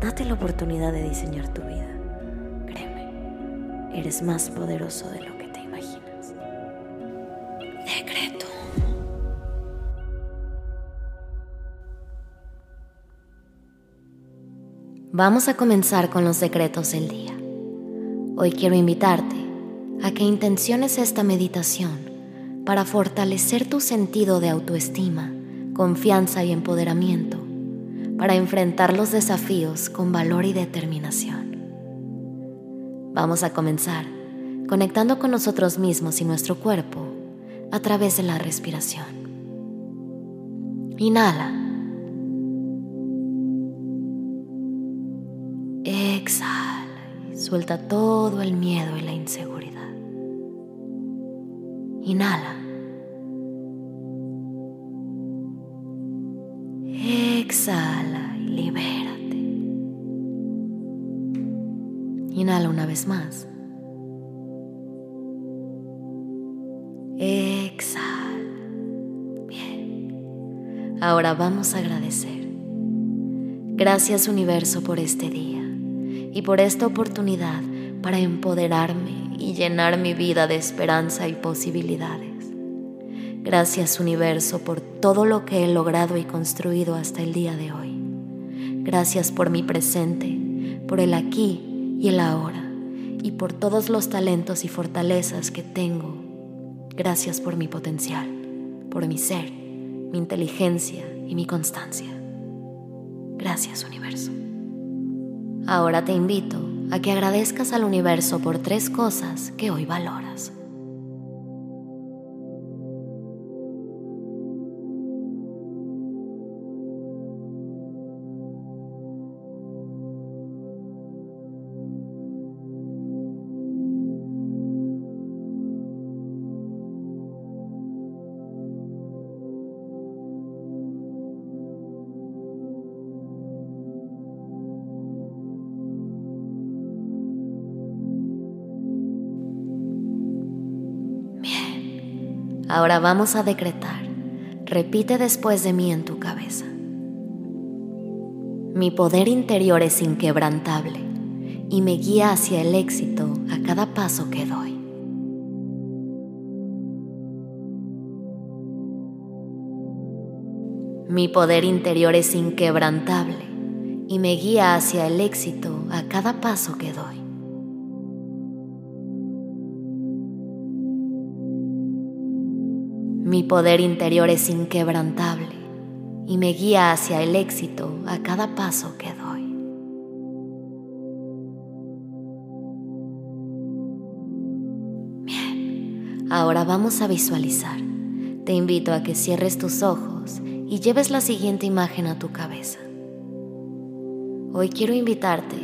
Date la oportunidad de diseñar tu vida. Créeme, eres más poderoso de lo que te imaginas. Decreto. Vamos a comenzar con los secretos del día. Hoy quiero invitarte a que intenciones esta meditación para fortalecer tu sentido de autoestima, confianza y empoderamiento para enfrentar los desafíos con valor y determinación. Vamos a comenzar conectando con nosotros mismos y nuestro cuerpo a través de la respiración. Inhala. Exhala y suelta todo el miedo y la inseguridad. Inhala. Exhala y libérate. Inhala una vez más. Exhala. Bien. Ahora vamos a agradecer. Gracias universo por este día y por esta oportunidad para empoderarme y llenar mi vida de esperanza y posibilidades. Gracias universo por todo lo que he logrado y construido hasta el día de hoy. Gracias por mi presente, por el aquí y el ahora, y por todos los talentos y fortalezas que tengo. Gracias por mi potencial, por mi ser, mi inteligencia y mi constancia. Gracias universo. Ahora te invito a que agradezcas al universo por tres cosas que hoy valoras. Ahora vamos a decretar. Repite después de mí en tu cabeza. Mi poder interior es inquebrantable y me guía hacia el éxito a cada paso que doy. Mi poder interior es inquebrantable y me guía hacia el éxito a cada paso que doy. Mi poder interior es inquebrantable y me guía hacia el éxito a cada paso que doy. Bien, ahora vamos a visualizar. Te invito a que cierres tus ojos y lleves la siguiente imagen a tu cabeza. Hoy quiero invitarte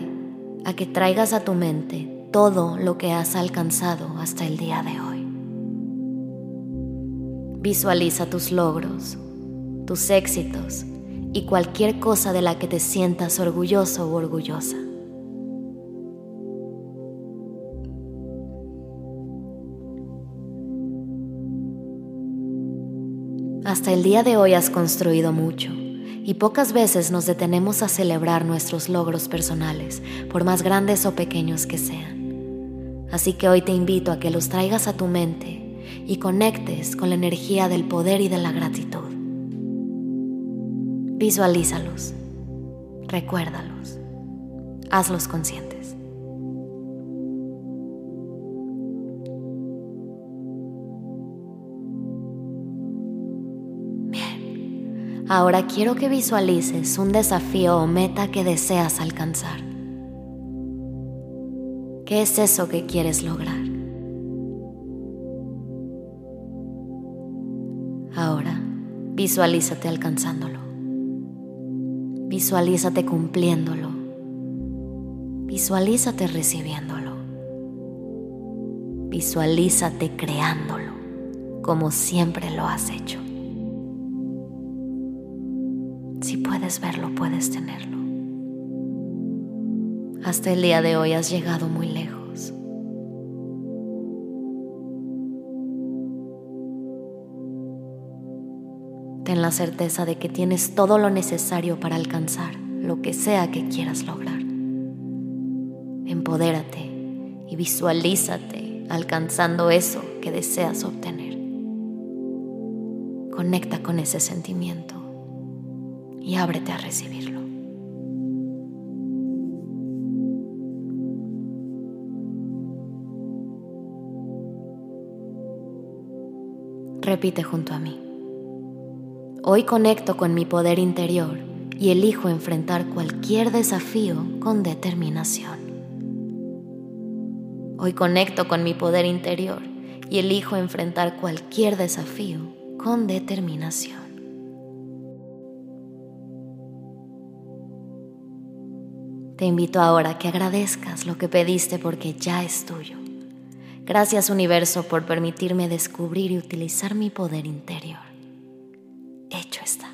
a que traigas a tu mente todo lo que has alcanzado hasta el día de hoy. Visualiza tus logros, tus éxitos y cualquier cosa de la que te sientas orgulloso o orgullosa. Hasta el día de hoy has construido mucho y pocas veces nos detenemos a celebrar nuestros logros personales, por más grandes o pequeños que sean. Así que hoy te invito a que los traigas a tu mente y conectes con la energía del poder y de la gratitud. Visualízalos, recuérdalos, hazlos conscientes. Bien, ahora quiero que visualices un desafío o meta que deseas alcanzar. ¿Qué es eso que quieres lograr? Visualízate alcanzándolo. Visualízate cumpliéndolo. Visualízate recibiéndolo. Visualízate creándolo como siempre lo has hecho. Si puedes verlo, puedes tenerlo. Hasta el día de hoy has llegado muy lejos. Ten la certeza de que tienes todo lo necesario para alcanzar lo que sea que quieras lograr. Empodérate y visualízate alcanzando eso que deseas obtener. Conecta con ese sentimiento y ábrete a recibirlo. Repite junto a mí. Hoy conecto con mi poder interior y elijo enfrentar cualquier desafío con determinación. Hoy conecto con mi poder interior y elijo enfrentar cualquier desafío con determinación. Te invito ahora a que agradezcas lo que pediste porque ya es tuyo. Gracias universo por permitirme descubrir y utilizar mi poder interior. Hecho está.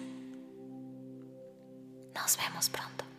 Nos vemos pronto.